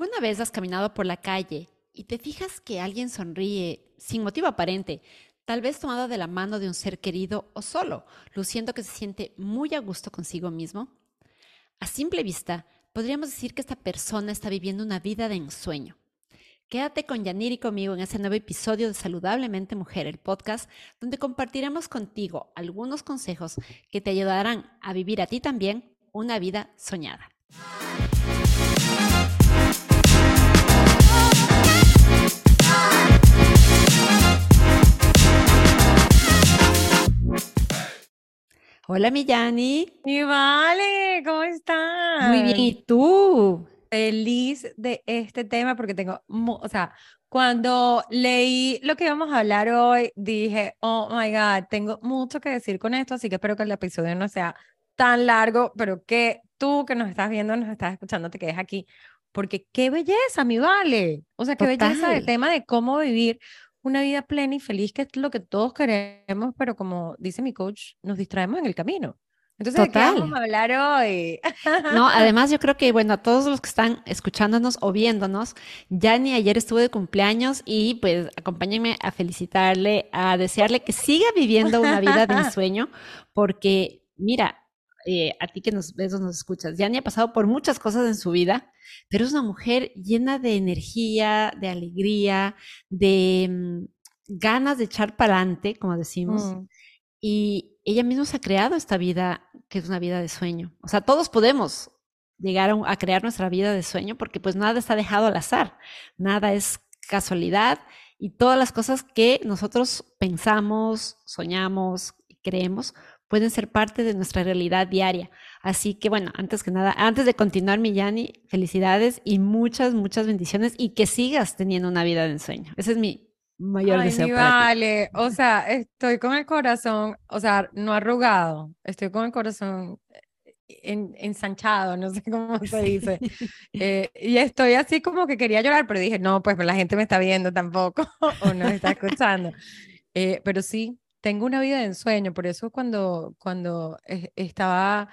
¿Alguna vez has caminado por la calle y te fijas que alguien sonríe sin motivo aparente, tal vez tomado de la mano de un ser querido o solo, luciendo que se siente muy a gusto consigo mismo? A simple vista, podríamos decir que esta persona está viviendo una vida de ensueño. Quédate con Yanir y conmigo en este nuevo episodio de Saludablemente Mujer, el podcast, donde compartiremos contigo algunos consejos que te ayudarán a vivir a ti también una vida soñada. Hola, mi Yani. Y vale, ¿cómo estás? Muy bien, ¿y tú? Feliz de este tema porque tengo, o sea, cuando leí lo que íbamos a hablar hoy, dije, oh my God, tengo mucho que decir con esto, así que espero que el episodio no sea tan largo, pero que tú que nos estás viendo, nos estás escuchando, te quedes aquí, porque qué belleza, mi vale. O sea, qué belleza el tema de cómo vivir una vida plena y feliz, que es lo que todos queremos, pero como dice mi coach, nos distraemos en el camino. Entonces, ¿de qué vamos a hablar hoy? No, además yo creo que, bueno, a todos los que están escuchándonos o viéndonos, Yani ayer estuvo de cumpleaños y pues acompáñenme a felicitarle, a desearle que siga viviendo una vida de ensueño, porque mira, eh, a ti que nos ves o nos escuchas, Yani ha pasado por muchas cosas en su vida, pero es una mujer llena de energía, de alegría, de mm, ganas de echar para adelante, como decimos. Mm. Y ella misma se ha creado esta vida, que es una vida de sueño. O sea, todos podemos llegar a, a crear nuestra vida de sueño porque pues nada está dejado al azar, nada es casualidad y todas las cosas que nosotros pensamos, soñamos, creemos, pueden ser parte de nuestra realidad diaria. Así que bueno, antes que nada, antes de continuar, Millani, felicidades y muchas, muchas bendiciones y que sigas teniendo una vida de ensueño. Ese es mi mayor deseo. Mi vale, o sea, estoy con el corazón, o sea, no arrugado, estoy con el corazón ensanchado, no sé cómo se dice. Eh, y estoy así como que quería llorar, pero dije, no, pues la gente me está viendo tampoco o no está escuchando. Eh, pero sí, tengo una vida de ensueño, por eso cuando, cuando estaba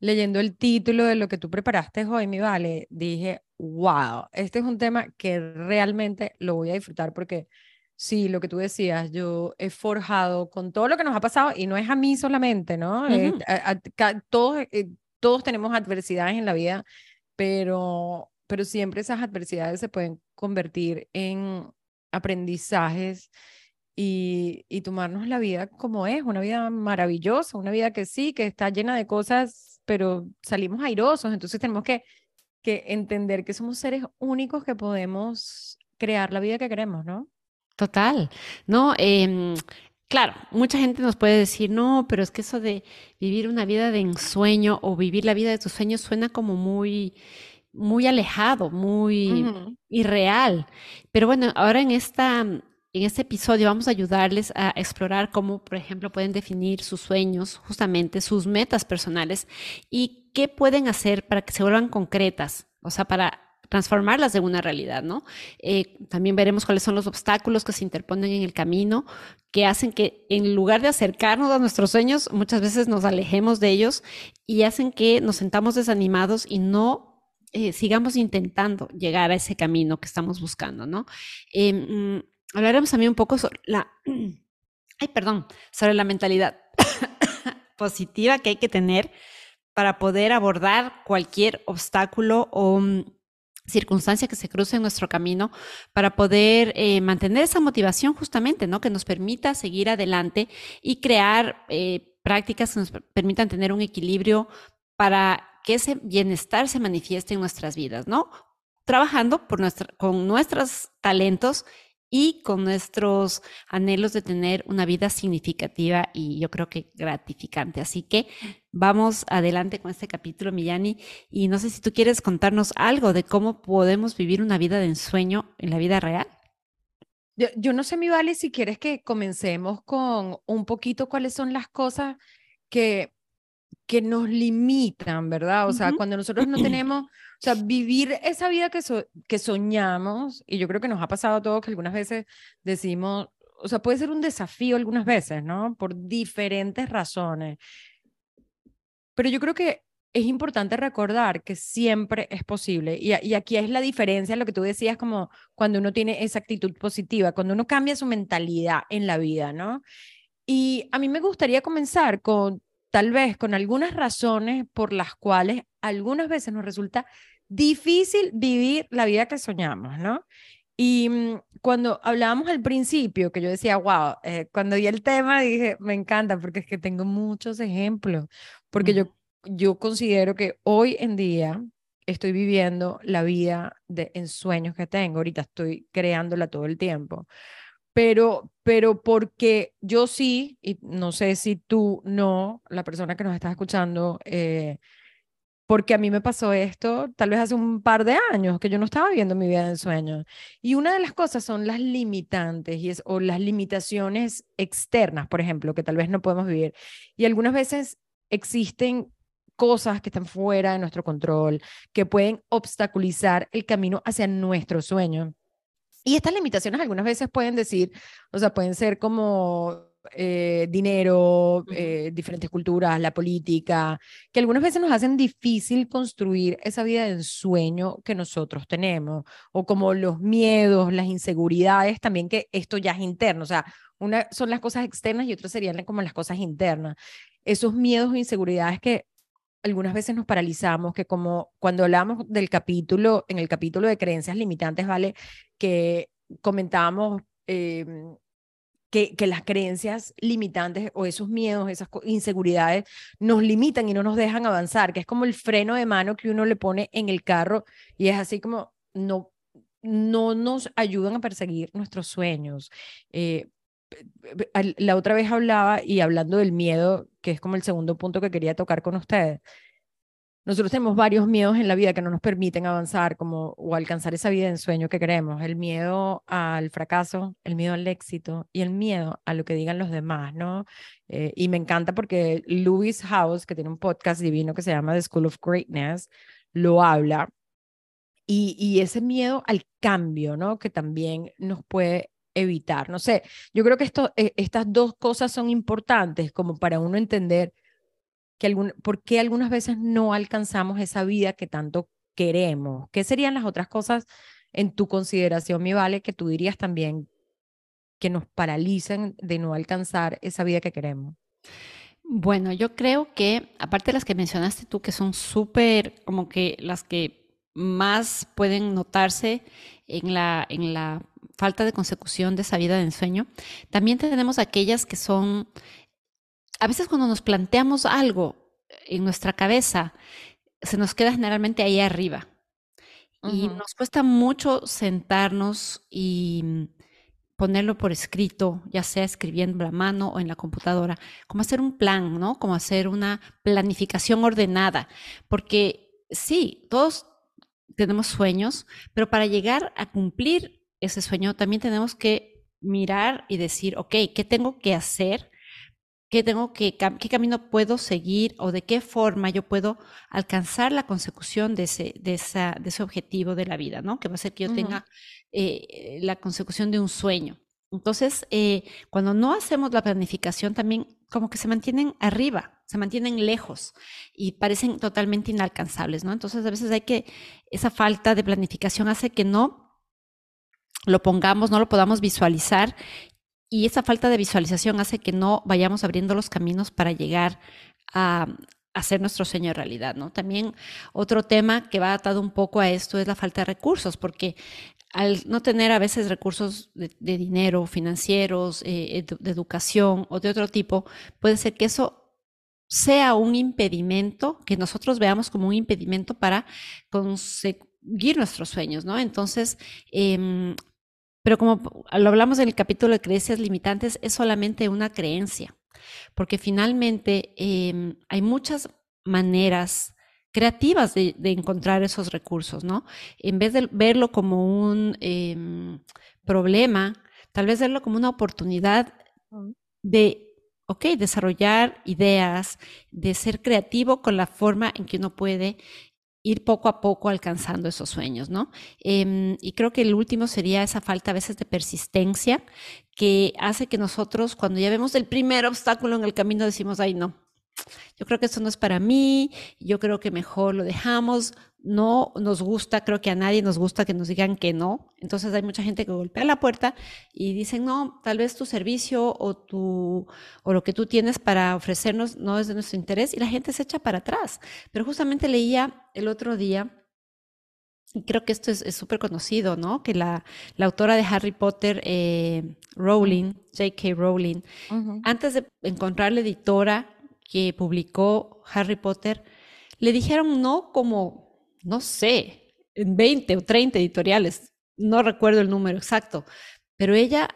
leyendo el título de lo que tú preparaste hoy, mi vale, dije, wow, este es un tema que realmente lo voy a disfrutar porque sí, lo que tú decías, yo he forjado con todo lo que nos ha pasado y no es a mí solamente, ¿no? todos, eh, todos tenemos adversidades en la vida, pero, pero siempre esas adversidades se pueden convertir en aprendizajes y, y tomarnos la vida como es, una vida maravillosa, una vida que sí, que está llena de cosas, pero salimos airosos, entonces tenemos que, que entender que somos seres únicos que podemos crear la vida que queremos, ¿no? Total, no, eh, claro, mucha gente nos puede decir, no, pero es que eso de vivir una vida de ensueño o vivir la vida de tus sueños suena como muy, muy alejado, muy irreal. Pero bueno, ahora en esta en este episodio vamos a ayudarles a explorar cómo, por ejemplo, pueden definir sus sueños, justamente sus metas personales y qué pueden hacer para que se vuelvan concretas, o sea, para transformarlas en una realidad, ¿no? Eh, también veremos cuáles son los obstáculos que se interponen en el camino, que hacen que en lugar de acercarnos a nuestros sueños, muchas veces nos alejemos de ellos y hacen que nos sentamos desanimados y no eh, sigamos intentando llegar a ese camino que estamos buscando, ¿no? Em, hablaremos también un poco sobre la, ay, perdón, sobre la mentalidad positiva que hay que tener para poder abordar cualquier obstáculo o mm, circunstancia que se cruce en nuestro camino, para poder eh, mantener esa motivación justamente, ¿no? Que nos permita seguir adelante y crear eh, prácticas que nos permitan tener un equilibrio para que ese bienestar se manifieste en nuestras vidas, ¿no? Trabajando con nuestros talentos y con nuestros anhelos de tener una vida significativa y yo creo que gratificante. Así que vamos adelante con este capítulo, Millani, y no sé si tú quieres contarnos algo de cómo podemos vivir una vida de ensueño en la vida real. Yo, no sé, mi Vale, si quieres que comencemos con un poquito cuáles son las cosas que, que nos limitan, ¿verdad? O sea, cuando nosotros no tenemos o sea, vivir esa vida que, que soñamos, y yo creo que nos ha pasado a todos que algunas veces decimos, o sea, puede ser un desafío algunas veces, ¿no? Por diferentes razones. Pero yo creo que es importante recordar que siempre es posible. Y, y, aquí es la diferencia, lo que tú decías, como cuando uno tiene esa actitud positiva, cuando uno cambia su mentalidad en la vida, ¿no? Y a mí me gustaría comenzar con, tal vez, con algunas razones por las cuales algunas veces nos resulta difícil vivir la vida que soñamos, ¿no? Y mm, cuando hablábamos al principio, que yo decía, wow, eh, cuando vi el tema dije, me encanta, porque es que tengo muchos ejemplos, porque yo, yo considero que hoy en día estoy viviendo la vida de ensueños que tengo, ahorita estoy creándola todo el tiempo, pero, pero porque yo sí, y no sé si tú no, la persona que nos está escuchando, eh, porque a mí me pasó esto tal vez hace un par de años que yo no estaba viendo mi vida de ensueño. Y una de las cosas son las limitantes y es, o las limitaciones externas, por ejemplo, que tal vez no podemos vivir. Y algunas veces existen cosas que están fuera de nuestro control, que pueden obstaculizar el camino hacia nuestro sueño. Y estas limitaciones algunas veces pueden decir, o sea, pueden ser como eh, dinero, eh, diferentes culturas, la política, que algunas veces nos hacen difícil construir esa vida de ensueño que nosotros tenemos, o como los miedos, las inseguridades, también que esto ya es interno, o sea, una son las cosas externas y otras serían como las cosas internas. Esos miedos e inseguridades que algunas veces nos paralizamos, que como cuando hablamos del capítulo, en el capítulo de creencias limitantes, ¿vale? Que comentábamos em, que, que, las creencias limitantes o esos miedos, esas inseguridades nos limitan y no nos dejan avanzar, que es como el freno de mano que uno le pone en el carro y es así como no, no nos ayudan a perseguir nuestros sueños. Eh, la otra vez hablaba y hablando del miedo, que es como el segundo punto que quería tocar con ustedes. Nosotros tenemos varios miedos en la vida que no nos permiten avanzar como o alcanzar esa vida en sueño que queremos. El miedo al fracaso, el miedo al éxito y el miedo a lo que digan los demás, ¿no? Eh, y me encanta porque Louis House, que tiene un podcast divino que se llama The School of Greatness, lo habla. Y, y ese miedo al cambio, ¿no? Que también nos puede evitar. No sé, yo creo que esto, eh, estas dos cosas son importantes como para uno entender que algún, por qué algunas veces no alcanzamos esa vida que tanto queremos. ¿Qué serían las otras cosas en tu consideración, mi vale, que tú dirías también que nos paralizan de no alcanzar esa vida que queremos? Bueno, yo creo que, aparte de las que mencionaste tú, que son súper, como que las que más pueden notarse en la, en la falta de consecución de esa vida de ensueño, también tenemos aquellas que son, a veces cuando nos planteamos algo en nuestra cabeza, se nos queda generalmente ahí arriba. Y nos cuesta mucho sentarnos y ponerlo por escrito, ya sea escribiendo a mano o en la computadora, como hacer un plan, ¿no? Como hacer una planificación ordenada, porque sí, todos tenemos sueños, pero para llegar a cumplir ese sueño, también tenemos que mirar y decir, ok, ¿qué tengo que hacer? ¿Qué, tengo que, ¿Qué camino puedo seguir o de qué forma yo puedo alcanzar la consecución de ese, de esa, de ese objetivo de la vida, ¿no? Que va a ser que yo tenga eh, la consecución de un sueño. Entonces, eh, cuando no hacemos la planificación, también como que se mantienen arriba, se mantienen lejos y parecen totalmente inalcanzables, ¿no? Entonces, a veces hay que, esa falta de planificación hace que no lo pongamos, no lo podamos visualizar y esa falta de visualización hace que no vayamos abriendo los caminos para llegar a, hacer nuestro sueño realidad, ¿no? También otro tema que va atado un poco a esto es la falta de recursos, porque al no tener a veces recursos de, dinero, financieros, eh, de educación o de otro tipo, puede ser que eso sea un impedimento, que nosotros veamos como un impedimento para conseguir nuestros sueños, ¿no? Entonces, eh, pero como lo hablamos en el capítulo de creencias limitantes, es solamente una creencia, porque finalmente em, hay muchas maneras creativas de, encontrar esos recursos, ¿no? En vez de verlo como un em, problema, tal vez verlo como una oportunidad de, ok, desarrollar ideas, de ser creativo con la forma en que uno puede ir poco a poco alcanzando esos sueños, ¿no? Em, y creo que el último sería esa falta a veces de persistencia que hace que nosotros, cuando ya vemos el primer obstáculo en el camino, decimos, ay, no, yo creo que esto no es para mí, yo creo que mejor lo dejamos, no nos gusta, creo que a nadie nos gusta que nos digan que no. Entonces hay mucha gente que golpea la puerta y dicen, no, tal vez tu servicio o, tu, o lo que tú tienes para ofrecernos no es de nuestro interés y la gente se echa para atrás. Pero justamente leía el otro día, y creo que esto es súper conocido, ¿no? Que la, la, autora de Harry Potter, eh, Rowling, J.K. Rowling, antes de encontrar la editora que publicó Harry Potter, le dijeron no como no sé, en 20 o 30 editoriales, no recuerdo el número exacto, pero ella,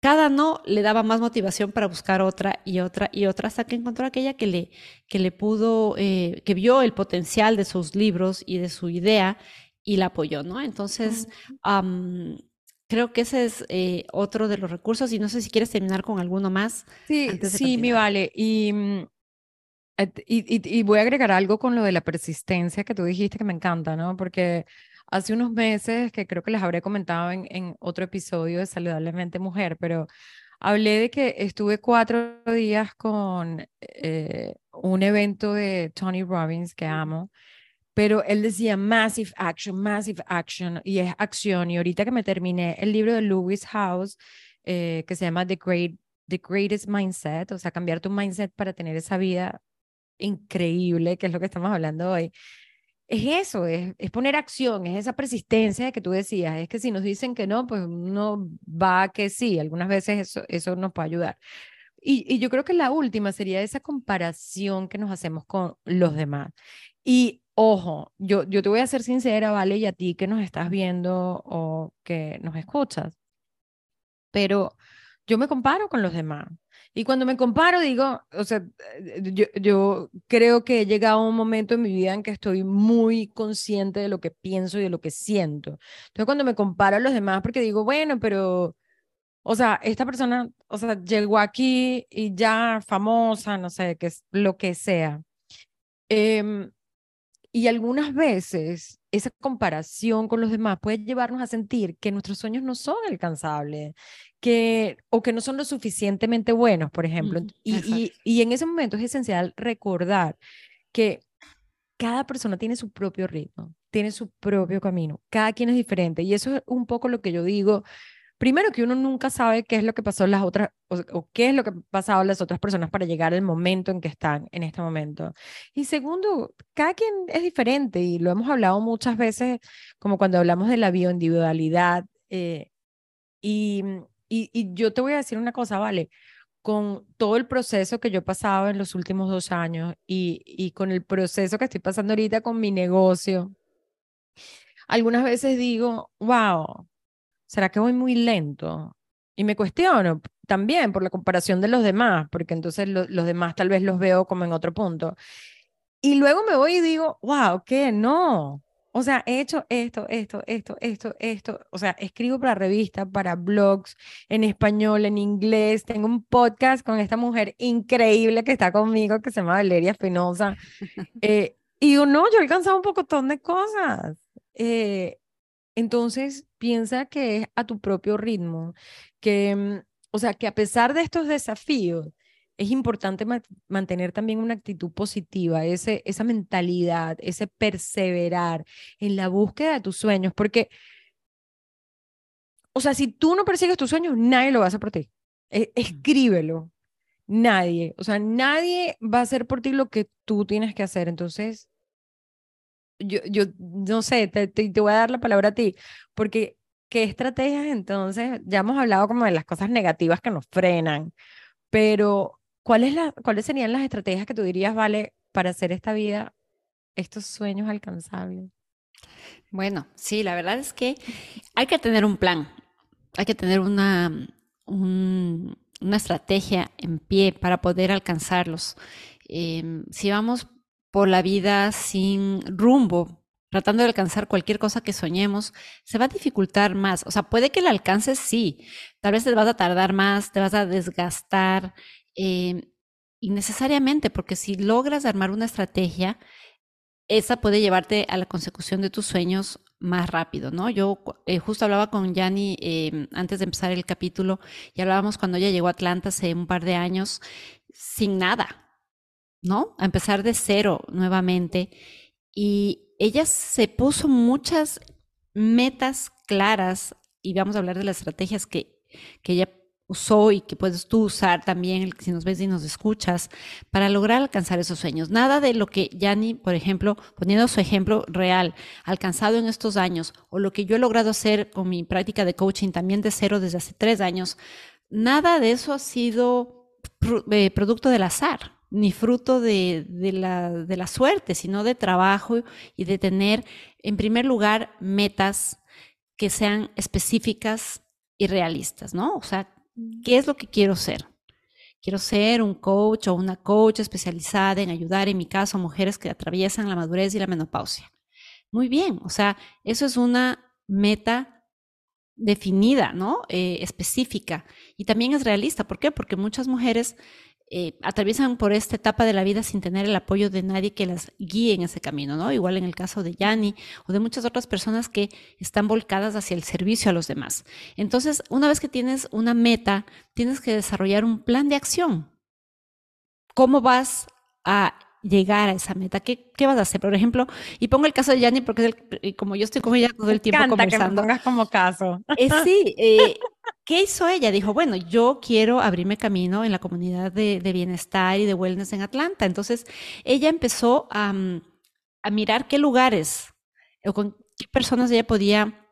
cada no le daba más motivación para buscar otra y otra y otra hasta que encontró aquella que le, que le pudo, eh, que vio el potencial de sus libros y de su idea y la apoyó, ¿no? Entonces, creo que ese es eh, otro de los recursos y no sé si quieres terminar con alguno más. Sí, sí, mi vale. Y mm, y, voy a agregar algo con lo de la persistencia que tú dijiste que me encanta, ¿no? Porque hace unos meses, que creo que les habré comentado en, en otro episodio de Saludablemente Mujer, pero hablé de que estuve cuatro días con eh, un evento de Tony Robbins que amo, pero él decía massive action, massive action, y es acción. Y ahorita que me terminé el libro de Lewis House, eh, que se llama The Great The Greatest Mindset, o sea, cambiar tu mindset para tener esa vida increíble, que es lo que estamos hablando hoy, es eso, es, es, poner acción, es esa persistencia que tú decías, es que si nos dicen que no, pues no va a que sí, algunas veces eso, eso nos puede ayudar. Y, y, yo creo que la última sería esa comparación que nos hacemos con los demás. Y ojo, yo, yo te voy a ser sincera, ¿vale? Y a ti que nos estás viendo o que nos escuchas, pero yo me comparo con los demás. Y cuando me comparo, digo, o sea, yo, yo, creo que he llegado a un momento en mi vida en que estoy muy consciente de lo que pienso y de lo que siento. Entonces, cuando me comparo a los demás, porque digo, bueno, pero, o sea, esta persona, o sea, llegó aquí y ya famosa, no sé, que es lo que sea. Eh, y algunas veces esa comparación con los demás puede llevarnos a sentir que nuestros sueños no son alcanzables, que, o que no son lo suficientemente buenos, por ejemplo. y, y, y, en ese momento es esencial recordar que cada persona tiene su propio ritmo, tiene su propio camino, cada quien es diferente. Y eso es un poco lo que yo digo primero que uno nunca sabe qué es lo que pasó las otras o, qué es lo que ha pasado las otras personas para llegar al momento en que están en este momento. Y segundo, cada quien es diferente y lo hemos hablado muchas veces, como cuando hablamos de la bioindividualidad. Eh, y, y, y yo te voy a decir una cosa, ¿vale? con todo el proceso que yo he pasado en los últimos dos años y, y con el proceso que estoy pasando ahorita con mi negocio, algunas veces digo, wow, ¿será que voy muy lento? Y me cuestiono también por la comparación de los demás, porque entonces los demás tal vez los veo como en otro punto. Y luego me voy y digo, wow, ¿qué? No. O sea, he hecho esto, esto, esto, esto, esto. O sea, escribo para revistas, para blogs, en español, en inglés. Tengo un podcast con esta mujer increíble que está conmigo, que se llama Valeria Espinosa. Eh, y digo, no, yo he alcanzado un pocotón de cosas. Eh, entonces, piensa que es a tu propio ritmo, que, mm, o sea, que a pesar de estos desafíos, es importante mantener también una actitud positiva, ese, esa mentalidad, ese perseverar en la búsqueda de tus sueños, porque, o sea, si tú no persigues tus sueños, nadie lo va a hacer por ti. E, escríbelo. Nadie, o sea, nadie va a hacer por ti lo que tú tienes que hacer. Entonces, yo, yo no sé, te, te, voy a dar la palabra a ti, porque ¿qué estrategias entonces? Ya hemos hablado como de las cosas negativas que nos frenan, pero ¿cuáles, la, ¿cuáles serían las estrategias que tú dirías, vale, para hacer esta vida, estos sueños alcanzables? Bueno, sí, la verdad es que hay que tener un plan, hay que tener una, una estrategia en pie para poder alcanzarlos. Em, si vamos por la vida sin rumbo, tratando de alcanzar cualquier cosa que soñemos, se va a dificultar más. O sea, puede que la alcances, sí. Tal vez te vas a tardar más, te vas a desgastar eh, innecesariamente, porque si logras armar una estrategia, esa puede llevarte a la consecución de tus sueños más rápido, ¿no? Yo eh, justo hablaba con Yanni eh, antes de empezar el capítulo y hablábamos cuando ella llegó a Atlanta hace un par de años sin nada, ¿no? A empezar de cero nuevamente. Y ella se puso muchas metas claras y vamos a hablar de las estrategias que, que ella usó y que puedes tú usar también, si nos ves y nos escuchas, para lograr alcanzar esos sueños. Nada de lo que Yani, por ejemplo, poniendo su ejemplo real, alcanzado en estos años, o lo que yo he logrado hacer con mi práctica de coaching también de cero desde hace tres años, nada de eso ha sido eh, producto del azar ni fruto de, la, de la suerte, sino de trabajo y de tener, en primer lugar, metas que sean específicas y realistas, ¿no? O sea, ¿Qué es lo que quiero ser? Quiero ser un coach o una coach especializada en ayudar, en mi caso, a mujeres que atraviesan la madurez y la menopausia. Muy bien, o sea, eso es una meta definida, ¿no? Eh, específica. Y también es realista. ¿Por qué? Porque muchas mujeres eh, atraviesan por esta etapa de la vida sin tener el apoyo de nadie que las guíe en ese camino, ¿no? Igual en el caso de Yanni o de muchas otras personas que están volcadas hacia el servicio a los demás. Entonces, una vez que tienes una meta, tienes que desarrollar un plan de acción. ¿Cómo vas a llegar a esa meta? ¿Qué, qué vas a hacer? Por ejemplo, y pongo el caso de Yanni porque es como yo estoy con ella todo el tiempo conversando. Que me como caso. Eh, sí, eh, ¿Qué hizo ella? Dijo, bueno, yo quiero abrirme camino en la comunidad de, bienestar y de wellness en Atlanta. Entonces, ella empezó a, mm, mirar qué lugares o con qué personas ella podía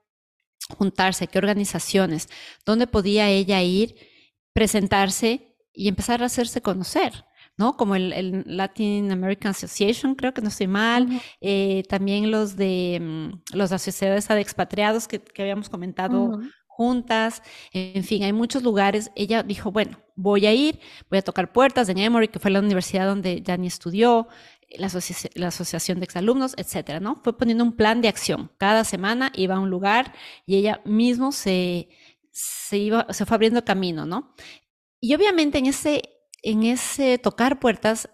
juntarse, qué organizaciones, dónde podía ella ir, presentarse y empezar a hacerse conocer. ¿no? Como el, Latin American Association, creo que no estoy mal, eh, también los de mm, los asociados de expatriados que, habíamos comentado juntas, en fin, hay muchos lugares. Ella dijo, bueno, voy a ir, voy a tocar puertas de Emory, que fue la universidad donde Dani estudió, la, asociación de exalumnos, etcétera, ¿no? Fue poniendo un plan de acción. Cada semana iba a un lugar y ella mismo se, se, iba, se fue abriendo camino, ¿no? Y obviamente en ese, en ese tocar puertas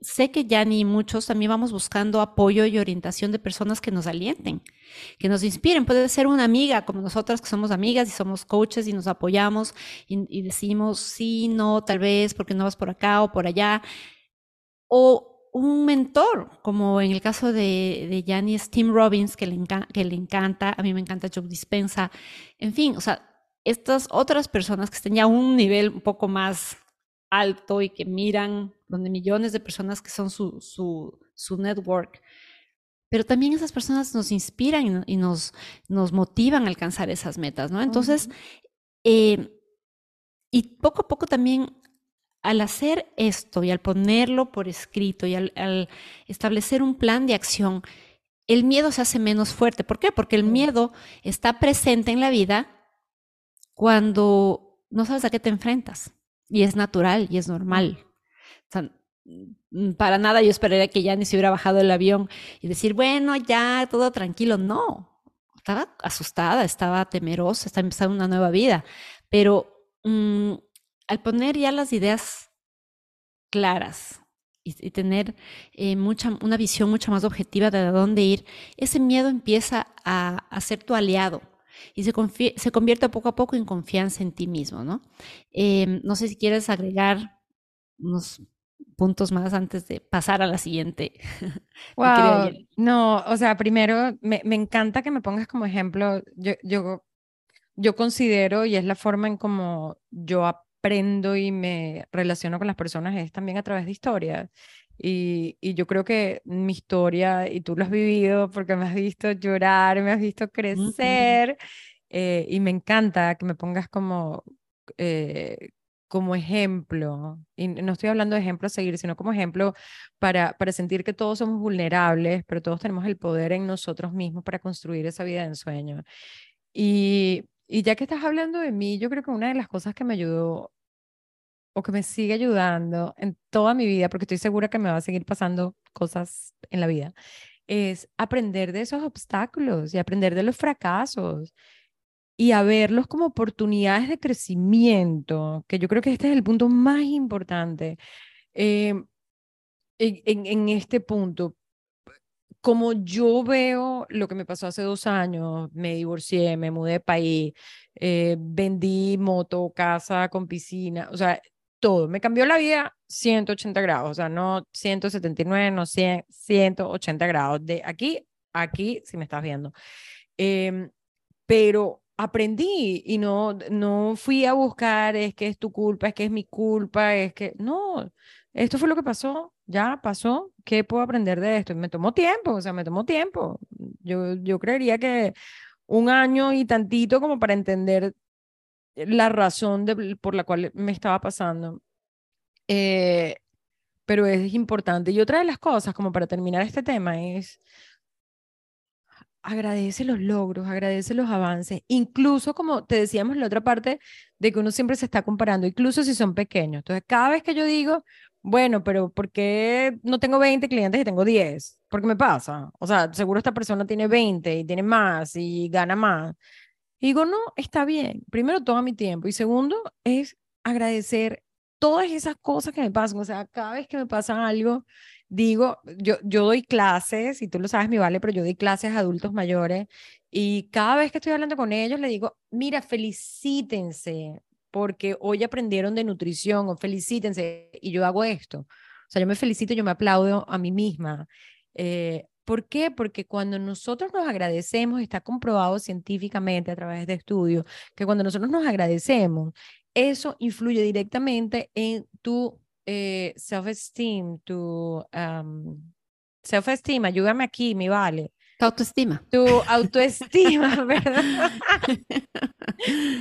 sé que ya ni muchos también vamos buscando apoyo y orientación de personas que nos alienten, que nos inspiren. Puede ser una amiga como nosotras que somos amigas y somos coaches y nos apoyamos y, decimos sí, no, tal vez, porque no vas por acá o por allá. O un mentor, como en el caso de, de Janice Tim Robbins, que le, encanta, a mí me encanta Joe Dispensa. En fin, o sea, estas otras personas que estén ya a un nivel un poco más alto y que miran donde millones de personas que son su, su, su network. Pero también esas personas nos inspiran y, nos, nos motivan a alcanzar esas metas, ¿no? Entonces, eh, y poco a poco también al hacer esto y al ponerlo por escrito y al, al, establecer un plan de acción, el miedo se hace menos fuerte. ¿Por qué? Porque el miedo está presente en la vida cuando no sabes a qué te enfrentas y es natural y es normal. Mm, para nada yo esperaría que ya ni se hubiera bajado el avión y decir, bueno, ya, todo tranquilo. No, estaba asustada, estaba temerosa, estaba empezando una nueva vida. Pero mm, al poner ya las ideas claras y, tener eh, mucha, una visión mucho más objetiva de dónde ir, ese miedo empieza a, a ser tu aliado y se, se convierte poco a poco en confianza en ti mismo, ¿no? Em, no sé si quieres agregar unos puntos más antes de pasar a la siguiente. Wow, no, o sea, primero me, me, encanta que me pongas como ejemplo, yo, yo, yo considero y es la forma en como yo aprendo y me relaciono con las personas es también a través de historias. Y, y, yo creo que mi historia, y tú lo has vivido porque me has visto llorar, me has visto crecer, eh, y me encanta que me pongas como, eh, como ejemplo, y no estoy hablando de ejemplo a seguir, sino como ejemplo para, para sentir que todos somos vulnerables, pero todos tenemos el poder en nosotros mismos para construir esa vida de ensueño. Y, y ya que estás hablando de mí, yo creo que una de las cosas que me ayudó o que me sigue ayudando en toda mi vida, porque estoy segura que me va a seguir pasando cosas en la vida, es aprender de esos obstáculos y aprender de los fracasos y a verlos como oportunidades de crecimiento, que yo creo que este es el punto más importante em, en, en, este punto. Como yo veo lo que me pasó hace dos años, me divorcié, me mudé de país, eh, vendí moto, casa con piscina, o sea, todo, me cambió la vida 180 grados, o sea, no 179, no 100, 180 grados, de aquí aquí, si me estás viendo. Em, pero aprendí y no, no fui a buscar, es que es tu culpa, es que es mi culpa, es que, no, esto fue lo que pasó, ya pasó, ¿qué puedo aprender de esto? Me tomó tiempo, o sea, me tomó tiempo. Yo, yo creería que un año y tantito como para entender la razón de, por la cual me estaba pasando. Eh, pero es importante. Y otra de las cosas, como para terminar este tema, es agradece los logros, agradece los avances, incluso como te decíamos en la otra parte, de que uno siempre se está comparando, incluso si son pequeños. Entonces, cada vez que yo digo, bueno, pero ¿por qué no tengo 20 clientes y tengo 10? ¿Por qué me pasa? O sea, seguro esta persona tiene 20 y tiene más y gana más. Y digo, no, está bien. Primero, toma mi tiempo. Y segundo, es agradecer todas esas cosas que me pasan. O sea, cada vez que me pasa algo, digo, yo, yo doy clases, y tú lo sabes, mi vale, pero yo doy clases a adultos mayores. Y cada vez que estoy hablando con ellos, le digo, mira, felicítense, porque hoy aprendieron de nutrición, o felicítense, y yo hago esto. O sea, yo me felicito, yo me aplaudo a mí misma. Eh, ¿Por qué? Porque cuando nosotros nos agradecemos, está comprobado científicamente a través de estudios, que cuando nosotros nos agradecemos, eso influye directamente en tu eh, self-esteem, tu self-esteem, ayúdame aquí, mi vale. Tu autoestima. Tu autoestima, ¿verdad?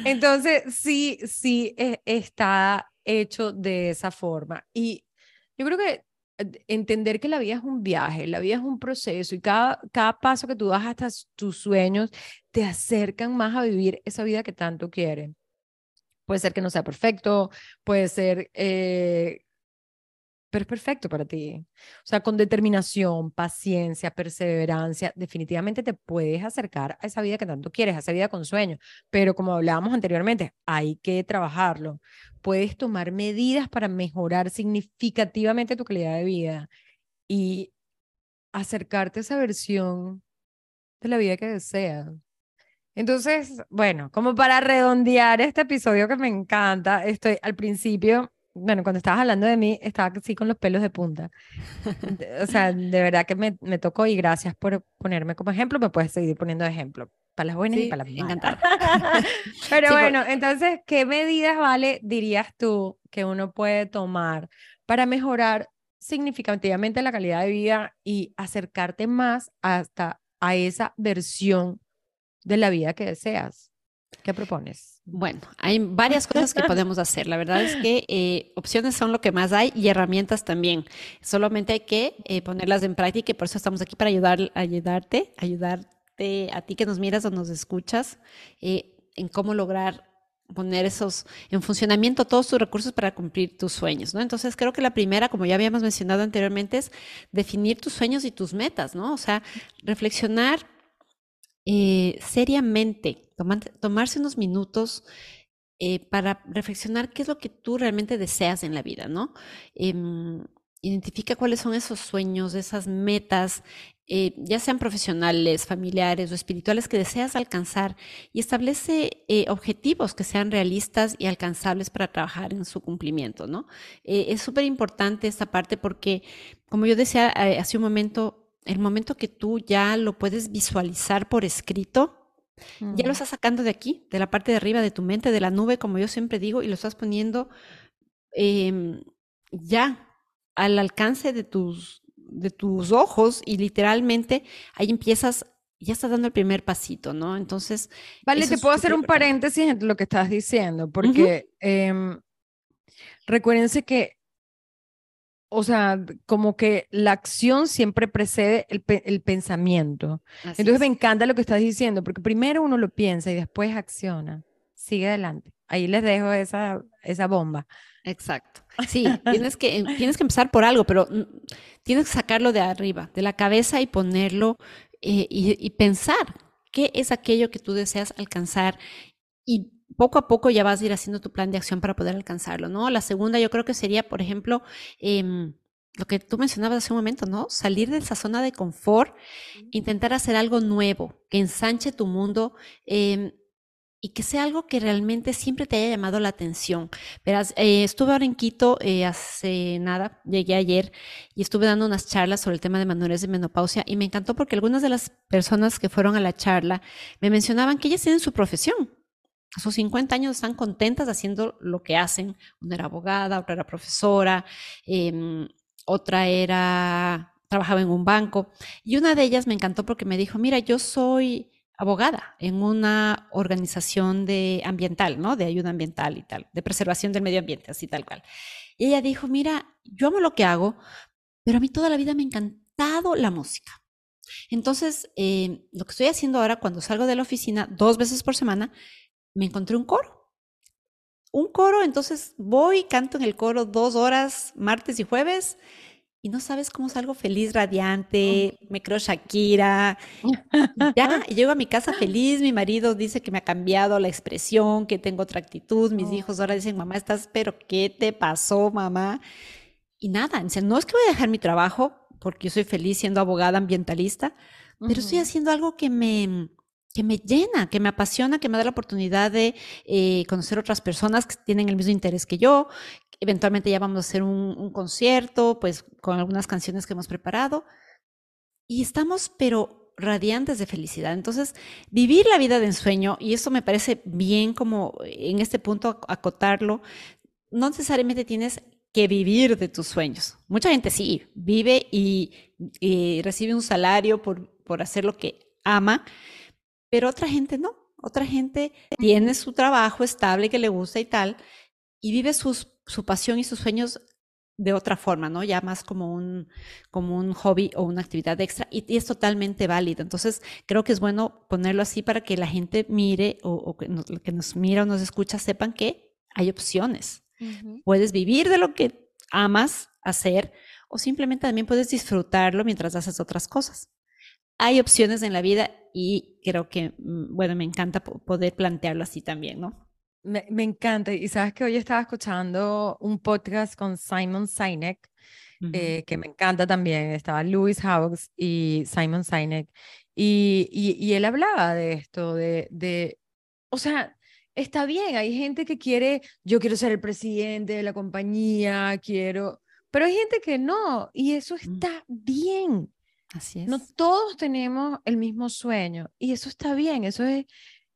Entonces, sí, sí e, está hecho de esa forma. Y yo creo que entender que la vida es un viaje, la vida es un proceso y cada, cada paso que tú das hasta tus sueños te acercan más a vivir esa vida que tanto quieren. Puede ser que no sea perfecto, puede ser, eh, pero es perfecto para ti. O sea, con determinación, paciencia, perseverancia, definitivamente te puedes acercar a esa vida que tanto quieres, a esa vida con sueños. Pero como hablábamos anteriormente, hay que trabajarlo puedes tomar medidas para mejorar significativamente tu calidad de vida y acercarte a esa versión de la vida que deseas. Entonces, bueno, como para redondear este episodio que me encanta, estoy al principio, bueno, cuando estabas hablando de mí, estaba así con los pelos de punta. O sea, de verdad que me, me tocó y gracias por ponerme como ejemplo, me puedes seguir poniendo ejemplo para las buenas y para las malas. Pero bueno, entonces, ¿qué medidas, Vale, dirías tú que uno puede tomar para mejorar significativamente la calidad de vida y acercarte más hasta a esa versión de la vida que deseas? ¿Qué propones? Bueno, hay varias cosas que podemos hacer. La verdad es que eh, opciones son lo que más hay y herramientas también. Solamente hay que eh, ponerlas en práctica y por eso estamos aquí para ayudar, ayudarte, ayudar a ti que nos miras o nos escuchas, eh, en cómo lograr poner esos en funcionamiento todos tus recursos para cumplir tus sueños, ¿no? Entonces creo que la primera, como ya habíamos mencionado anteriormente, es definir tus sueños y tus metas, ¿no? O sea, reflexionar eh, seriamente, tomarse unos minutos eh, para reflexionar qué es lo que tú realmente deseas en la vida, ¿no? Em, identifica cuáles son esos sueños, esas metas, eh, ya sean profesionales, familiares o espirituales que deseas alcanzar y establece objetivos que sean realistas y alcanzables para trabajar en su cumplimiento, ¿no? Es súper importante esta parte porque, como yo decía hace un momento, el momento que tú ya lo puedes visualizar por escrito, ya lo estás sacando de aquí, de la parte de arriba de tu mente, de la nube, como yo siempre digo, y lo estás poniendo em, ya al alcance de tus, de tus ojos y literalmente ahí empiezas, ya estás dando el primer pasito, ¿no? Entonces... Vale, te puedo hacer un paréntesis en lo que estás diciendo, porque uh recuérdense que, o sea, como que la acción siempre precede el, el pensamiento. Entonces me encanta lo que estás diciendo, porque primero uno lo piensa y después acciona. Sigue adelante. Ahí les dejo esa, esa bomba. Exacto. Sí, tienes que, tienes que empezar por algo, pero mm, tienes que sacarlo de arriba, de la cabeza y ponerlo eh, y, pensar qué es aquello que tú deseas alcanzar y poco a poco ya vas a ir haciendo tu plan de acción para poder alcanzarlo, ¿no? La segunda yo creo que sería, por ejemplo, em, lo que tú mencionabas hace un momento, ¿no? Salir de esa zona de confort, intentar hacer algo nuevo, que ensanche tu mundo. Em, y que sea algo que realmente siempre te haya llamado la atención. Verás, eh, estuve ahora en Quito eh, hace nada, llegué ayer y estuve dando unas charlas sobre el tema de manuales de menopausia y me encantó porque algunas de las personas que fueron a la charla me mencionaban que ellas tienen su profesión. A sus 50 años están contentas haciendo lo que hacen. Una era abogada, otra era profesora, em, otra era, trabajaba en un banco. Y una de ellas me encantó porque me dijo, mira, yo soy abogada en una organización de ambiental, ¿no? De ayuda ambiental y tal, de preservación del medio ambiente, así tal cual. Y ella dijo, mira, yo amo lo que hago, pero a mí toda la vida me ha encantado la música. Entonces, eh, lo que estoy haciendo ahora cuando salgo de la oficina dos veces por semana, me encontré un coro. Un coro, entonces voy, canto en el coro dos horas, martes y jueves, y no sabes cómo salgo feliz, radiante, me creo Shakira. Ya, llego a mi casa feliz, mi marido dice que me ha cambiado la expresión, que tengo otra actitud, mis hijos ahora dicen, mamá, estás, pero ¿qué te pasó, mamá? Y nada, no es que voy a dejar mi trabajo, porque yo soy feliz siendo abogada ambientalista, pero estoy haciendo algo que me, que me llena, que me apasiona, que me da la oportunidad de eh, conocer otras personas que tienen el mismo interés que yo, Eventualmente ya vamos a hacer un, concierto, pues con algunas canciones que hemos preparado. Y estamos, pero radiantes de felicidad. Entonces, vivir la vida de ensueño, y eso me parece bien como en este punto acotarlo, no necesariamente tienes que vivir de tus sueños. Mucha gente sí, vive y, y recibe un salario por, por hacer lo que ama, pero otra gente no. Otra gente tiene su trabajo estable que le gusta y tal, y vive sus su pasión y sus sueños de otra forma, ¿no? Ya más como un, como un hobby o una actividad extra y, es totalmente válido. Entonces, creo que es bueno ponerlo así para que la gente mire o, que, nos, mira o nos escucha sepan que hay opciones. Puedes vivir de lo que amas hacer o simplemente también puedes disfrutarlo mientras haces otras cosas. Hay opciones en la vida y creo que, mm, bueno, me encanta poder plantearlo así también, ¿no? Me, encanta. Y sabes que hoy estaba escuchando un podcast con Simon Sinek, eh, que me encanta también. Estaba Louis Hawks y Simon Sinek. Y, y, él hablaba de esto, de, de, o sea, está bien, hay gente que quiere, yo quiero ser el presidente de la compañía, quiero, pero hay gente que no, y eso está bien. Así es. No todos tenemos el mismo sueño, y eso está bien, eso es,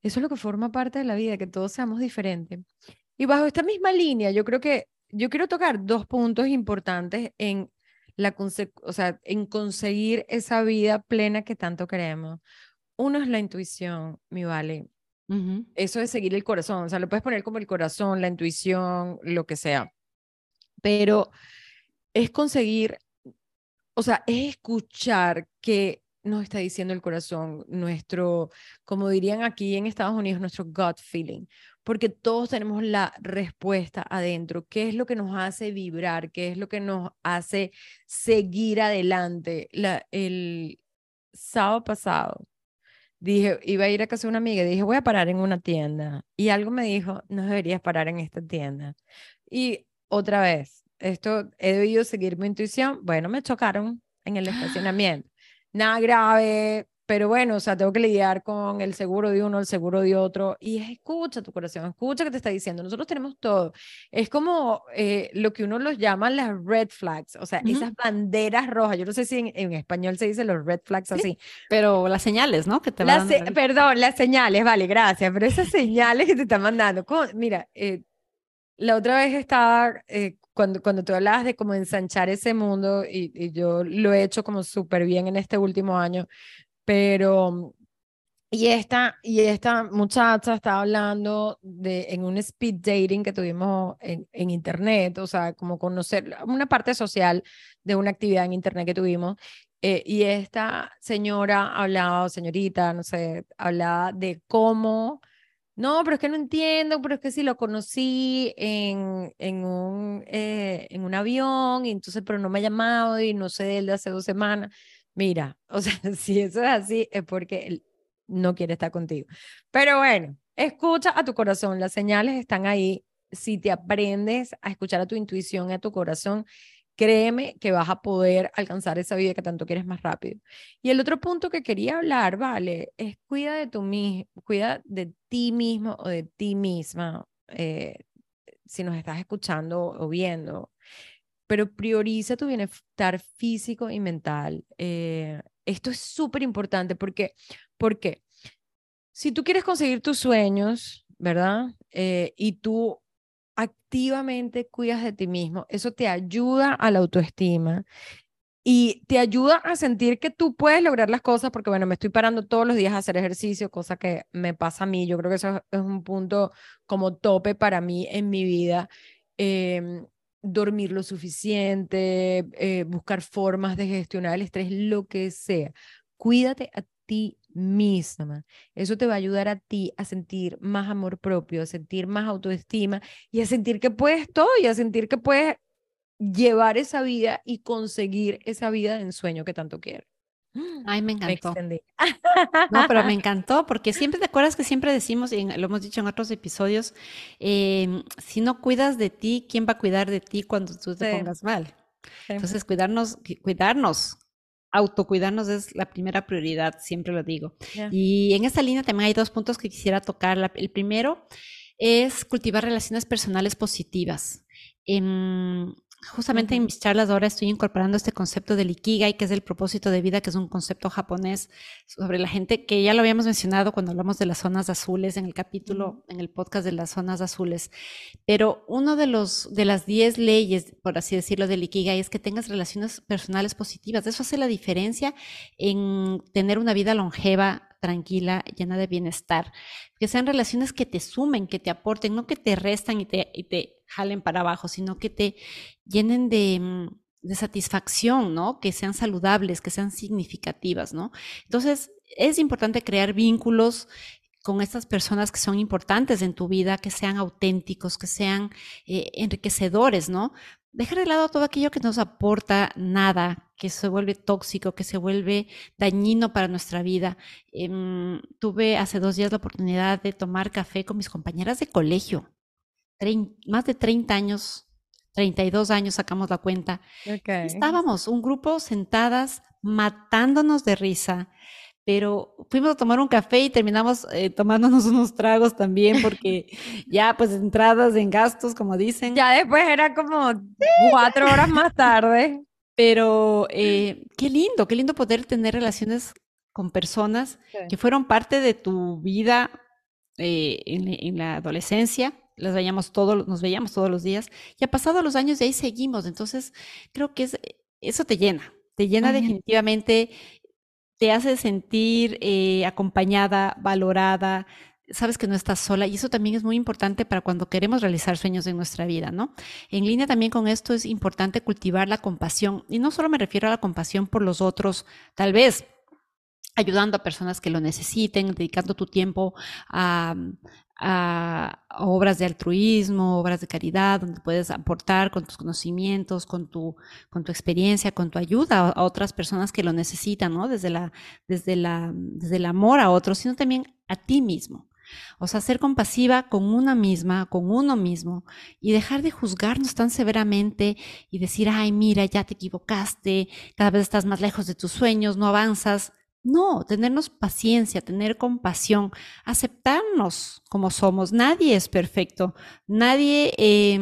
eso es lo que forma parte de la vida, que todos seamos diferentes. Y bajo esta misma línea, yo creo que yo quiero tocar dos puntos importantes en la o sea, en conseguir esa vida plena que tanto queremos. Uno es la intuición, mi vale. Eso es seguir el corazón, o sea, lo puedes poner como el corazón, la intuición, lo que sea. Pero es conseguir, o sea, es escuchar que nos está diciendo el corazón, nuestro, como dirían aquí en Estados Unidos, nuestro gut feeling, porque todos tenemos la respuesta adentro, qué es lo que nos hace vibrar, qué es lo que nos hace seguir adelante. La, el sábado pasado dije, iba a ir a casa de una amiga y dije, voy a parar en una tienda. Y algo me dijo, no deberías parar en esta tienda. Y otra vez, esto he debido seguir mi intuición. Bueno, me chocaron en el estacionamiento nada grave, pero bueno, o sea, tengo que lidiar con el seguro de uno, el seguro de otro, y escucha tu corazón, escucha que te está diciendo, nosotros tenemos todo. Es como eh, lo que uno los llama las red flags, o sea, esas banderas rojas, yo no sé si en, español se dice los red flags así. pero las señales, ¿no? Que te las Perdón, las señales, vale, gracias, pero esas señales que te están mandando, mira, eh, la otra vez estaba eh, cuando, cuando tú hablabas de cómo ensanchar ese mundo, y, yo lo he hecho como súper bien en este último año, pero, y esta, y esta muchacha estaba hablando de, en un speed dating que tuvimos en, internet, o sea, como conocer una parte social de una actividad en internet que tuvimos, eh, y esta señora hablaba, señorita, no sé, hablaba de cómo no, pero es que no entiendo, pero es que sí lo conocí en, en, un, eh, en un avión, y entonces, pero no me ha llamado y no sé de él de hace dos semanas. Mira, o sea, si eso es así, es porque él no quiere estar contigo. Pero bueno, escucha a tu corazón, las señales están ahí. Si te aprendes a escuchar a tu intuición, a tu corazón, créeme que vas a poder alcanzar esa vida que tanto quieres más rápido. Y el otro punto que quería hablar, vale, es cuida de tu cuida de ti mismo o de ti misma, eh, si nos estás escuchando o viendo, pero prioriza tu bienestar físico y mental. Eh, esto es súper importante porque, porque si tú quieres conseguir tus sueños, ¿verdad? Eh, y tú activamente cuidas de ti mismo, eso te ayuda a la autoestima y te ayuda a sentir que tú puedes lograr las cosas porque, bueno, me estoy parando todos los días a hacer ejercicio, cosa que me pasa a mí. Yo creo que eso es un punto como tope para mí en mi vida. Em, dormir lo suficiente, eh, buscar formas de gestionar el estrés, lo que sea. Cuídate a ti misma. Eso te va a ayudar a ti a sentir más amor propio, a sentir más autoestima y a sentir que puedes todo y a sentir que puedes llevar esa vida y conseguir esa vida de ensueño que tanto quieres. Ay, me encantó. no, pero me encantó porque siempre te acuerdas que siempre decimos, y lo hemos dicho en otros episodios, em, si no cuidas de ti, ¿quién va a cuidar de ti cuando tú te pongas mal? Entonces, cuidarnos, cuidarnos, autocuidarnos es la primera prioridad, siempre lo digo. Y en esta línea también hay dos puntos que quisiera tocar. El primero es cultivar relaciones personales positivas. En, Justamente en mis charlas ahora estoy incorporando este concepto del ikigai, que es el propósito de vida, que es un concepto japonés sobre la gente que ya lo habíamos mencionado cuando hablamos de las zonas azules en el capítulo, en el podcast de las zonas azules. Pero uno de los de las 10 leyes, por así decirlo, del ikigai es que tengas relaciones personales positivas. Eso hace la diferencia en tener una vida longeva, tranquila, llena de bienestar. Que sean relaciones que te sumen, que te aporten, no que te restan y te, te jalen para abajo, sino que te llenen de, mm, de satisfacción, ¿no? Que sean saludables, que sean significativas, ¿no? Entonces, es importante crear vínculos con estas personas que son importantes en tu vida, que sean auténticos, que sean eh, enriquecedores, ¿no? Dejar de lado todo aquello que nos aporta nada, que se vuelve tóxico, que se vuelve dañino para nuestra vida. Em, tuve hace dos días la oportunidad de tomar café con mis compañeras de colegio más de 30 años, 32 años sacamos la cuenta. Estábamos un grupo sentadas matándonos de risa, pero fuimos a tomar un café y terminamos eh, tomándonos unos tragos también porque ya pues entradas en gastos, como dicen. Ya después era como cuatro horas más tarde. Pero eh, qué lindo, qué lindo poder tener relaciones con personas que fueron parte de tu vida eh, en, en, la adolescencia las veíamos todos, nos veíamos todos los días, y ha pasado los años y ahí seguimos. Entonces, creo que es, eso te llena, te llena definitivamente, te hace sentir eh, acompañada, valorada, sabes que no estás sola y eso también es muy importante para cuando queremos realizar sueños en nuestra vida, ¿no? En línea también con esto es importante cultivar la compasión y no solo me refiero a la compasión por los otros, tal vez ayudando a personas que lo necesiten, dedicando tu tiempo a, a obras de altruismo, obras de caridad, donde puedes aportar con tus conocimientos, con tu, con tu experiencia, con tu ayuda a, otras personas que lo necesitan, ¿no? Desde, la, desde, la, desde el amor a otros, sino también a ti mismo. O sea, ser compasiva con una misma, con uno mismo, y dejar de juzgarnos tan severamente y decir, ay, mira, ya te equivocaste, cada vez estás más lejos de tus sueños, no avanzas. No, tenernos paciencia, tener compasión, aceptarnos como somos. Nadie es perfecto, nadie eh,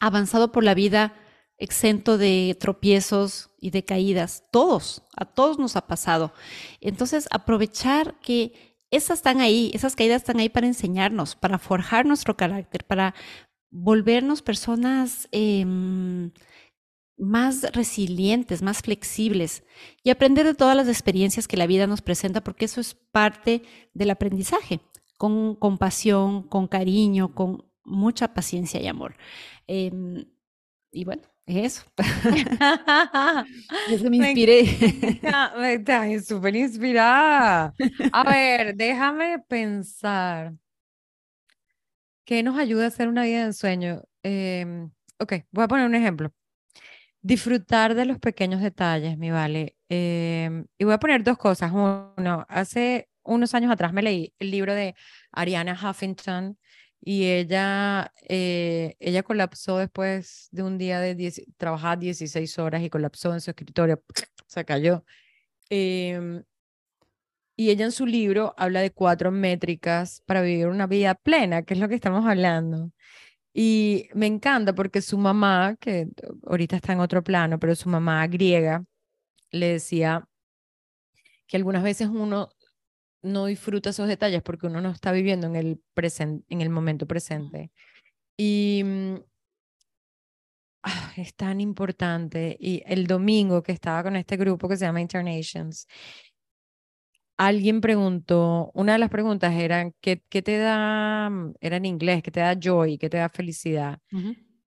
avanzado por la vida exento de tropiezos y de caídas. Todos, a todos nos ha pasado. Entonces, aprovechar que esas están ahí, esas caídas están ahí para enseñarnos, para forjar nuestro carácter, para volvernos personas eh, más resilientes, más flexibles y aprender de todas las experiencias que la vida nos presenta, porque eso es parte del aprendizaje, con compasión, con cariño, con mucha paciencia y amor. Em, y bueno, eso. eso me inspiré. Estoy súper inspirada. A ver, déjame pensar. ¿Qué nos ayuda a hacer una vida de ensueño? Em, ok, voy a poner un ejemplo. Disfrutar de los pequeños detalles, mi vale. Em, y voy a poner dos cosas. Uno, hace unos años atrás me leí el libro de Ariana Huffington y ella, eh, ella colapsó después de un día de 10, trabajar 16 horas y colapsó en su escritorio, se cayó. Em, y ella en su libro habla de cuatro métricas para vivir una vida plena, que es lo que estamos hablando. Y me encanta porque su mamá, que ahorita está en otro plano, pero su mamá griega, le decía que algunas veces uno no disfruta esos detalles porque uno no está viviendo en el, presente, en el momento presente. Y mm, ah, es tan importante. Y el domingo que estaba con este grupo que se llama Internations, alguien preguntó, una de las preguntas era, ¿qué, qué te da, mm, era en inglés, qué te da joy, qué te da felicidad?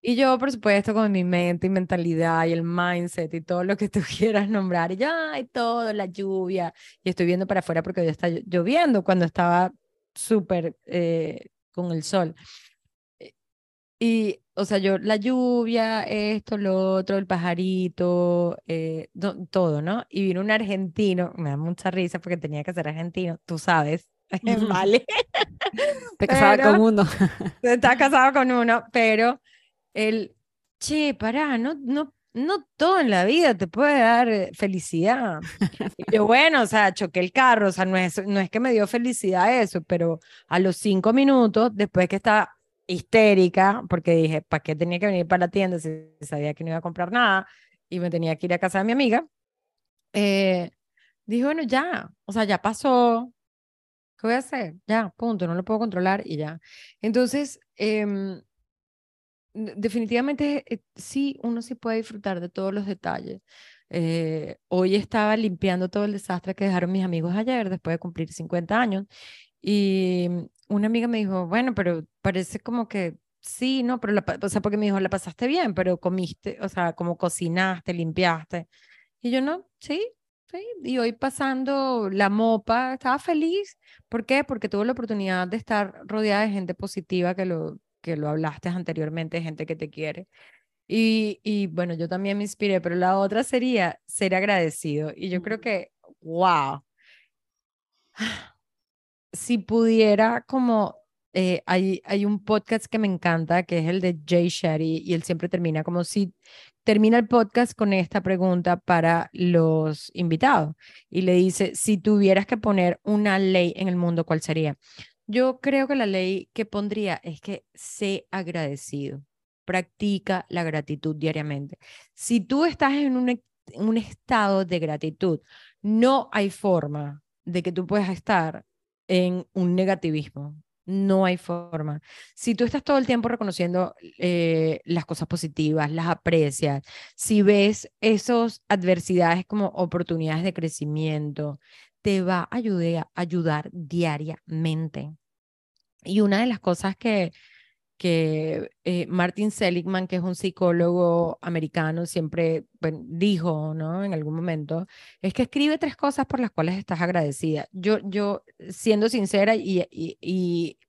Y yo, por supuesto, con mi mente y mentalidad y el mindset y todo lo que tú quieras nombrar, y ya, y todo, la lluvia, y estoy viendo para afuera porque hoy está lloviendo cuando estaba súper eh, con el sol. Y, o sea, yo, la lluvia, esto, lo otro, el pajarito, eh, todo, ¿no? Y vino un argentino, me da mucha risa porque tenía que ser argentino, tú sabes, ¿vale? Te casaba con uno. Está casado con uno, pero el, che, pará, no, no, no todo en la vida te puede dar eh, felicidad. Y yo, bueno, o sea, choqué el carro, o sea, no es, no es que me dio felicidad eso, pero a los cinco minutos, después que estaba histérica, porque dije, ¿para qué tenía que venir para la tienda si sabía que no iba a comprar nada y me tenía que ir a casa de mi amiga? Eh, dije, bueno, ya, o sea, ya pasó, ¿qué voy a hacer? Ya, punto, no lo puedo controlar y ya. Entonces, eh, definitivamente eh, sí, uno sí puede disfrutar de todos los detalles. Eh, hoy estaba limpiando todo el desastre que dejaron mis amigos ayer, después de cumplir 50 años, y una amiga me dijo, bueno, pero parece como que sí, no, pero la, o sea, porque me dijo, la pasaste bien, pero comiste, o sea, como cocinaste, limpiaste. Y yo no, sí, sí. Y hoy pasando la mopa, estaba feliz. ¿Por qué? Porque tuve la oportunidad de estar rodeada de gente positiva que lo, que lo hablaste anteriormente, gente que te quiere. Y, y bueno, yo también me inspiré, pero la otra sería ser agradecido. Y yo creo que, wow, si pudiera como eh, hay, hay un podcast que me encanta, que es el de Jay Shetty, y él siempre termina como si termina el podcast con esta pregunta para los invitados. Y le dice, si tuvieras que poner una ley en el mundo, ¿cuál sería? Yo creo que la ley que pondría es que sé agradecido, practica la gratitud diariamente. Si tú estás en un, e, un estado de gratitud, no hay forma de que tú puedas estar en un negativismo. No hay forma. Si tú estás todo el tiempo reconociendo eh, las cosas positivas, las aprecias, si ves esas adversidades como oportunidades de crecimiento, te va a ayudar, ayudar diariamente. Y una de las cosas que, que eh, Martin Seligman, que es un psicólogo americano, siempre dijo, ¿no? En algún momento, es que escribe tres cosas por las cuales estás agradecida. Yo, yo siendo sincera y, y,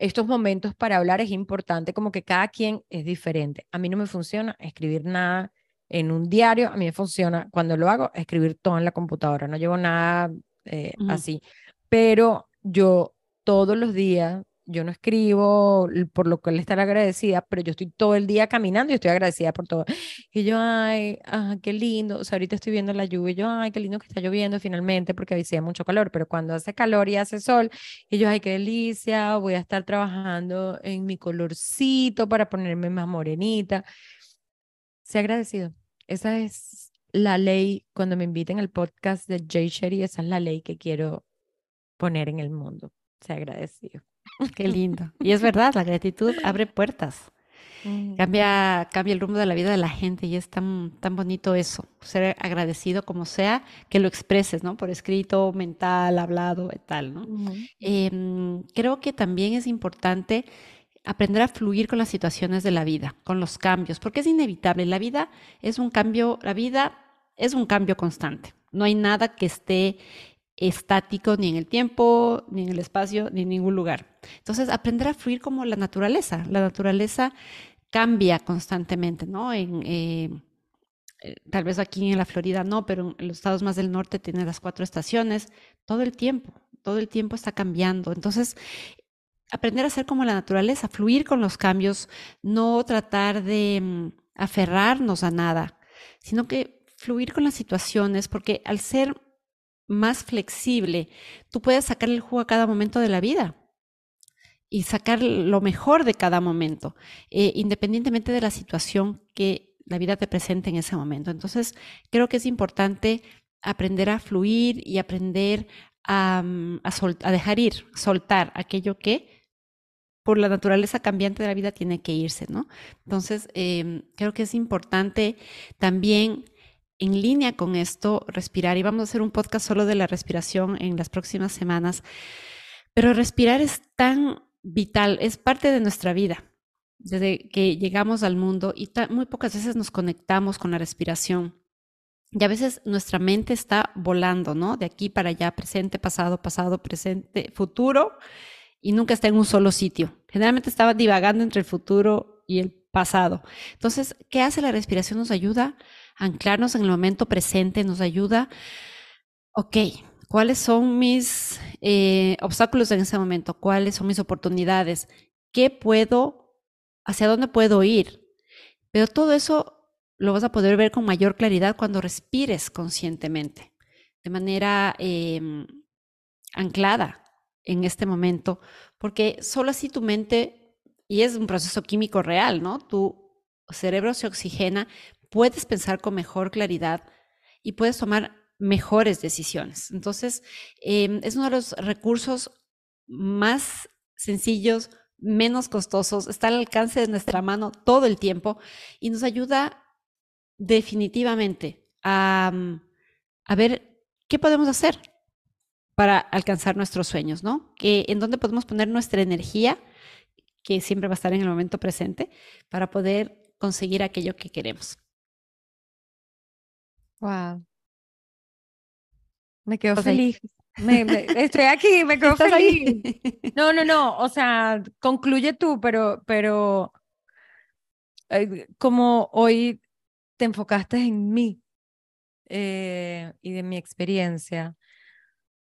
estos momentos para hablar es importante, como que cada quien es diferente. A mí no me funciona escribir nada en un diario, a mí me funciona cuando lo hago, escribir todo en la computadora, no llevo nada eh, así, pero yo todos los días yo no escribo por lo cual estar agradecida, pero yo estoy todo el día caminando y estoy agradecida por todo. Y yo, ay, ah, qué lindo. O sea, ahorita estoy viendo la lluvia y yo, ay, qué lindo que está lloviendo finalmente porque hacía mucho calor, pero cuando hace calor y hace sol, y yo, ay, qué delicia, voy a estar trabajando en mi colorcito para ponerme más morenita. Sé agradecido. Esa es la ley, cuando me inviten al podcast de Jay Sherry, esa es la ley que quiero poner en el mundo. Sé agradecido. Qué lindo. Y es verdad, la gratitud abre puertas. Cambia, cambia el rumbo de la vida de la gente y es tan, tan bonito eso, ser agradecido como sea, que lo expreses, ¿no? Por escrito, mental, hablado y tal, ¿no? Em, creo que también es importante aprender a fluir con las situaciones de la vida, con los cambios, porque es inevitable. La vida es un cambio, la vida es un cambio constante. No hay nada que esté estático ni en el tiempo, ni en el espacio, ni en ningún lugar. Entonces, aprender a fluir como la naturaleza. La naturaleza cambia constantemente, ¿no? En, eh, eh, tal vez aquí en la Florida no, pero en los estados más del norte tiene las cuatro estaciones. Todo el tiempo, todo el tiempo está cambiando. Entonces, aprender a ser como la naturaleza, fluir con los cambios, no tratar de mm, aferrarnos a nada, sino que fluir con las situaciones, porque al ser más flexible, tú puedes sacar el jugo a cada momento de la vida y sacar lo mejor de cada momento, eh, independientemente de la situación que la vida te presente en ese momento. Entonces, creo que es importante aprender a fluir y aprender a, mm, dejar ir, soltar aquello que por la naturaleza cambiante de la vida tiene que irse, ¿no? Entonces, em, creo que es importante también en línea con esto respirar y vamos a hacer un podcast solo de la respiración en las próximas semanas, pero respirar es tan vital, es parte de nuestra vida desde que llegamos al mundo y muy pocas veces nos conectamos con la respiración. Y a veces nuestra mente está volando, ¿no? De aquí para allá, presente, pasado, pasado, presente, futuro, y nunca está en un solo sitio. Generalmente estaba divagando entre el futuro y el pasado. Entonces, ¿qué hace la respiración? Nos ayuda anclarnos en el momento presente, nos ayuda, ok, ¿cuáles son mis eh, obstáculos en ese momento? ¿Cuáles son mis oportunidades? ¿Qué puedo, hacia dónde puedo ir? Pero todo eso lo vas a poder ver con mayor claridad cuando respires conscientemente, de manera em, anclada en este momento, porque solo así tu mente, y es un proceso químico real, ¿no? Tu cerebro se oxigena, puedes pensar con mejor claridad y puedes tomar mejores decisiones. Entonces, em, es uno de los recursos más sencillos, menos costosos, está al alcance de nuestra mano todo el tiempo y nos ayuda definitivamente a, mm, a ver qué podemos hacer para alcanzar nuestros sueños, ¿no? Que, en dónde podemos poner nuestra energía, que siempre va a estar en el momento presente, para poder conseguir aquello que queremos. Wow. Me quedo feliz. estoy aquí, me quedo feliz. No, no, no. O sea, concluye tú, pero, pero eh, como hoy te enfocaste en mí eh, y de mi experiencia.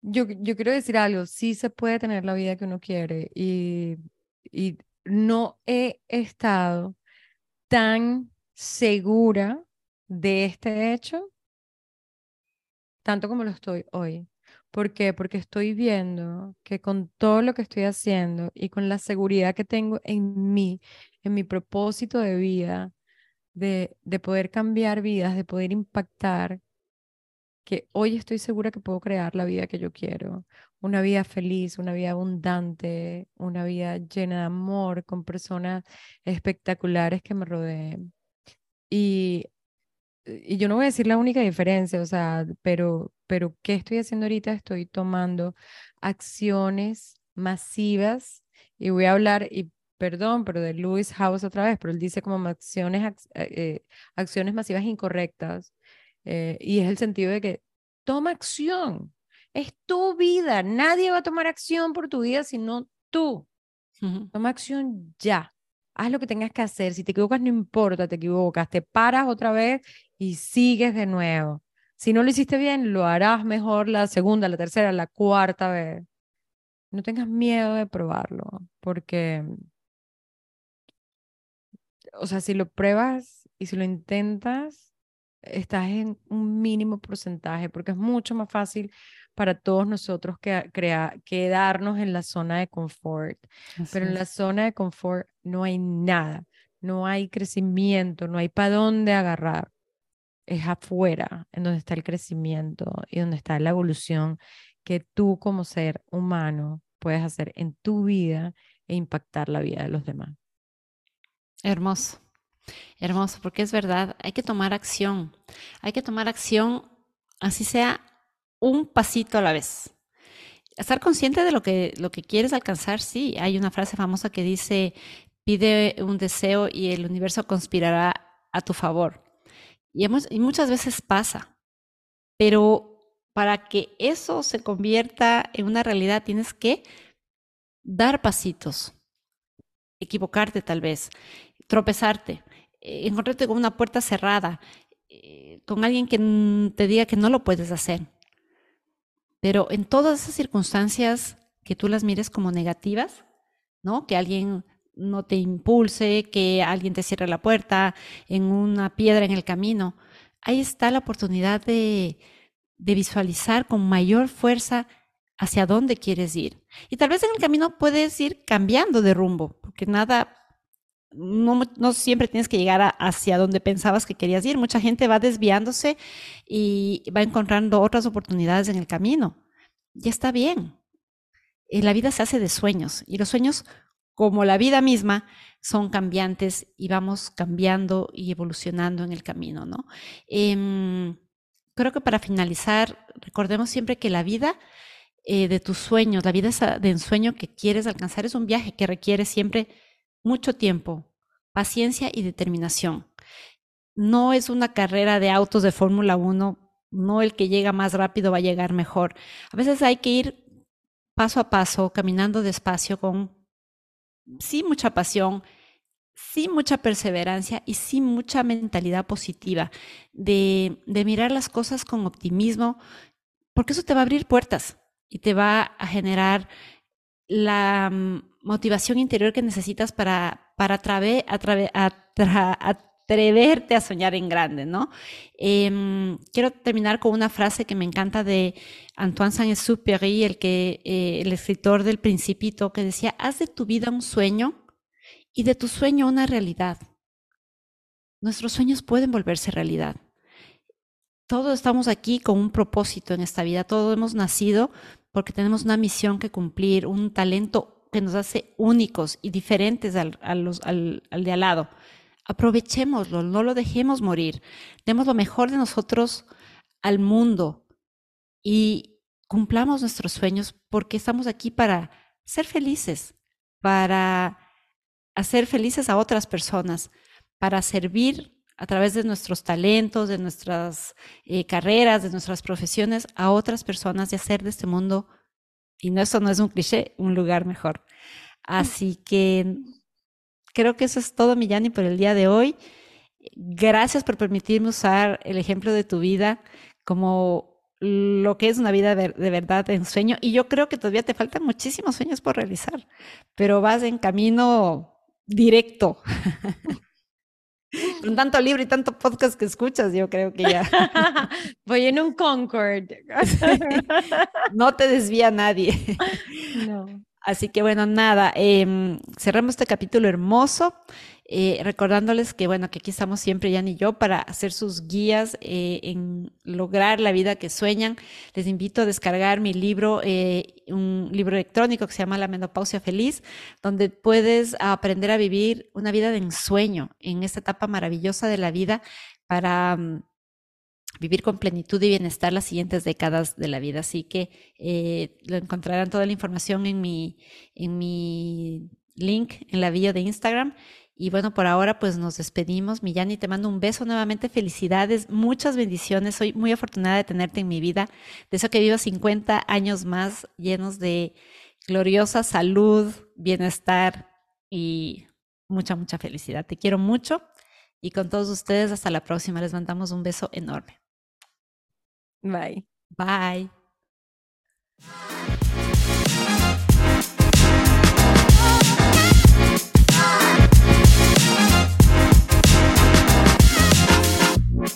Yo, yo quiero decir algo, sí se puede tener la vida que uno quiere y, y no he estado tan segura de este hecho tanto como lo estoy hoy. ¿Por qué? Porque estoy viendo que con todo lo que estoy haciendo y con la seguridad que tengo en mí, en mi propósito de vida, de, de poder cambiar vidas, de poder impactar, que hoy estoy segura que puedo crear la vida que yo quiero, una vida feliz, una vida abundante, una vida llena de amor, con personas espectaculares que me rodeen. Y, y yo no voy a decir la única diferencia, o sea, pero, pero ¿qué estoy haciendo ahorita? Estoy tomando acciones masivas y voy a hablar, y perdón, pero de Lewis House otra vez, pero él dice como acciones, eh, eh, acciones masivas incorrectas. Eh, y es el sentido de que toma acción. Es tu vida. Nadie va a tomar acción por tu vida sino tú. Toma acción ya. Haz lo que tengas que hacer. Si te equivocas, no importa, te equivocas. Te paras otra vez y sigues de nuevo. Si no lo hiciste bien, lo harás mejor la segunda, la tercera, la cuarta vez. No tengas miedo de probarlo, porque o sea, si lo pruebas y si lo intentas, estás en un mínimo porcentaje, porque es mucho más fácil para todos nosotros que quedarnos en la zona de confort. Pero en la zona de confort no hay nada, no hay crecimiento, no hay para dónde agarrar. Es afuera en donde está el crecimiento y donde está la evolución que tú como ser humano puedes hacer en tu vida e impactar la vida de los demás. Hermoso, hermoso, porque es verdad, hay que tomar acción, hay que tomar acción, así sea un pasito a la vez. Estar consciente de lo que, lo que quieres alcanzar, sí, hay una frase famosa que dice, pide un deseo y el universo conspirará a tu favor. Y, y muchas veces pasa, pero para que eso se convierta en una realidad tienes que dar pasitos, equivocarte tal vez, tropezarte, eh, encontrarte con una puerta cerrada, eh, con alguien que te diga que no lo puedes hacer. Pero en todas esas circunstancias que tú las mires como negativas, ¿no? Que alguien no te impulse, que alguien te cierre la puerta, en una piedra en el camino. Ahí está la oportunidad de, de visualizar con mayor fuerza hacia dónde quieres ir. Y tal vez en el camino puedes ir cambiando de rumbo, porque nada, no, no siempre tienes que llegar hacia donde pensabas que querías ir. Mucha gente va desviándose y va encontrando otras oportunidades en el camino. Y está bien. Eh, la vida se hace de sueños y los sueños, como la vida misma, son cambiantes y vamos cambiando y evolucionando en el camino, ¿no? Em, creo que para finalizar, recordemos siempre que la vida eh, de tus sueños, la vida de ensueño que quieres alcanzar es un viaje que requiere siempre mucho tiempo, paciencia y determinación. No es una carrera de autos de Fórmula 1, no el que llega más rápido va a llegar mejor. A veces hay que ir paso a paso, caminando despacio con sí mucha pasión, sí mucha perseverancia y sí mucha mentalidad positiva de, de mirar las cosas con optimismo, porque eso te va a abrir puertas y te va a generar la mm, motivación interior que necesitas para, para atreve, atreverte a soñar en grande, ¿no? Em, quiero terminar con una frase que me encanta de Antoine Saint-Exupéry, el, eh, el escritor del Principito, que decía, haz de tu vida un sueño y de tu sueño una realidad. Nuestros sueños pueden volverse realidad. Todos estamos aquí con un propósito en esta vida, todos hemos nacido porque tenemos una misión que cumplir, un talento que nos hace únicos y diferentes al, al, al de al lado. Aprovechémoslo, no lo dejemos morir. Demos lo mejor de nosotros al mundo y cumplamos nuestros sueños porque estamos aquí para ser felices, para hacer felices a otras personas, para servir a través de nuestros talentos, de nuestras eh, carreras, de nuestras profesiones a otras personas y hacer de este mundo, y no, eso no es un cliché, un lugar mejor. Mm. Así que creo que eso es todo, Millani, por el día de hoy. Gracias por permitirme usar el ejemplo de tu vida como lo que es una vida de, verdad en sueño. Y yo creo que todavía te faltan muchísimos sueños por realizar, pero vas en camino directo. Con tanto libro y tanto podcast que escuchas, yo creo que ya. Voy en un Concord. no te desvía nadie. No. Así que bueno, nada, eh, cerramos este capítulo hermoso, eh, recordándoles que bueno, que aquí estamos siempre, Jan y yo, para hacer sus guías eh, en lograr la vida que sueñan. Les invito a descargar mi libro, eh, un libro electrónico que se llama La Menopausia Feliz, donde puedes aprender a vivir una vida de ensueño en esta etapa maravillosa de la vida para... Mm, vivir con plenitud y bienestar las siguientes décadas de la vida. Así que eh, lo encontrarán toda la información en mi, en mi link en la bio de Instagram. Y bueno, por ahora pues nos despedimos. Millani, te mando un beso nuevamente. Felicidades, muchas bendiciones. Soy muy afortunada de tenerte en mi vida. Deseo que vivas 50 años más llenos de gloriosa salud, bienestar y mucha, mucha felicidad. Te quiero mucho. Y con todos ustedes, hasta la próxima. Les mandamos un beso enorme. Bye. Bye. Bye.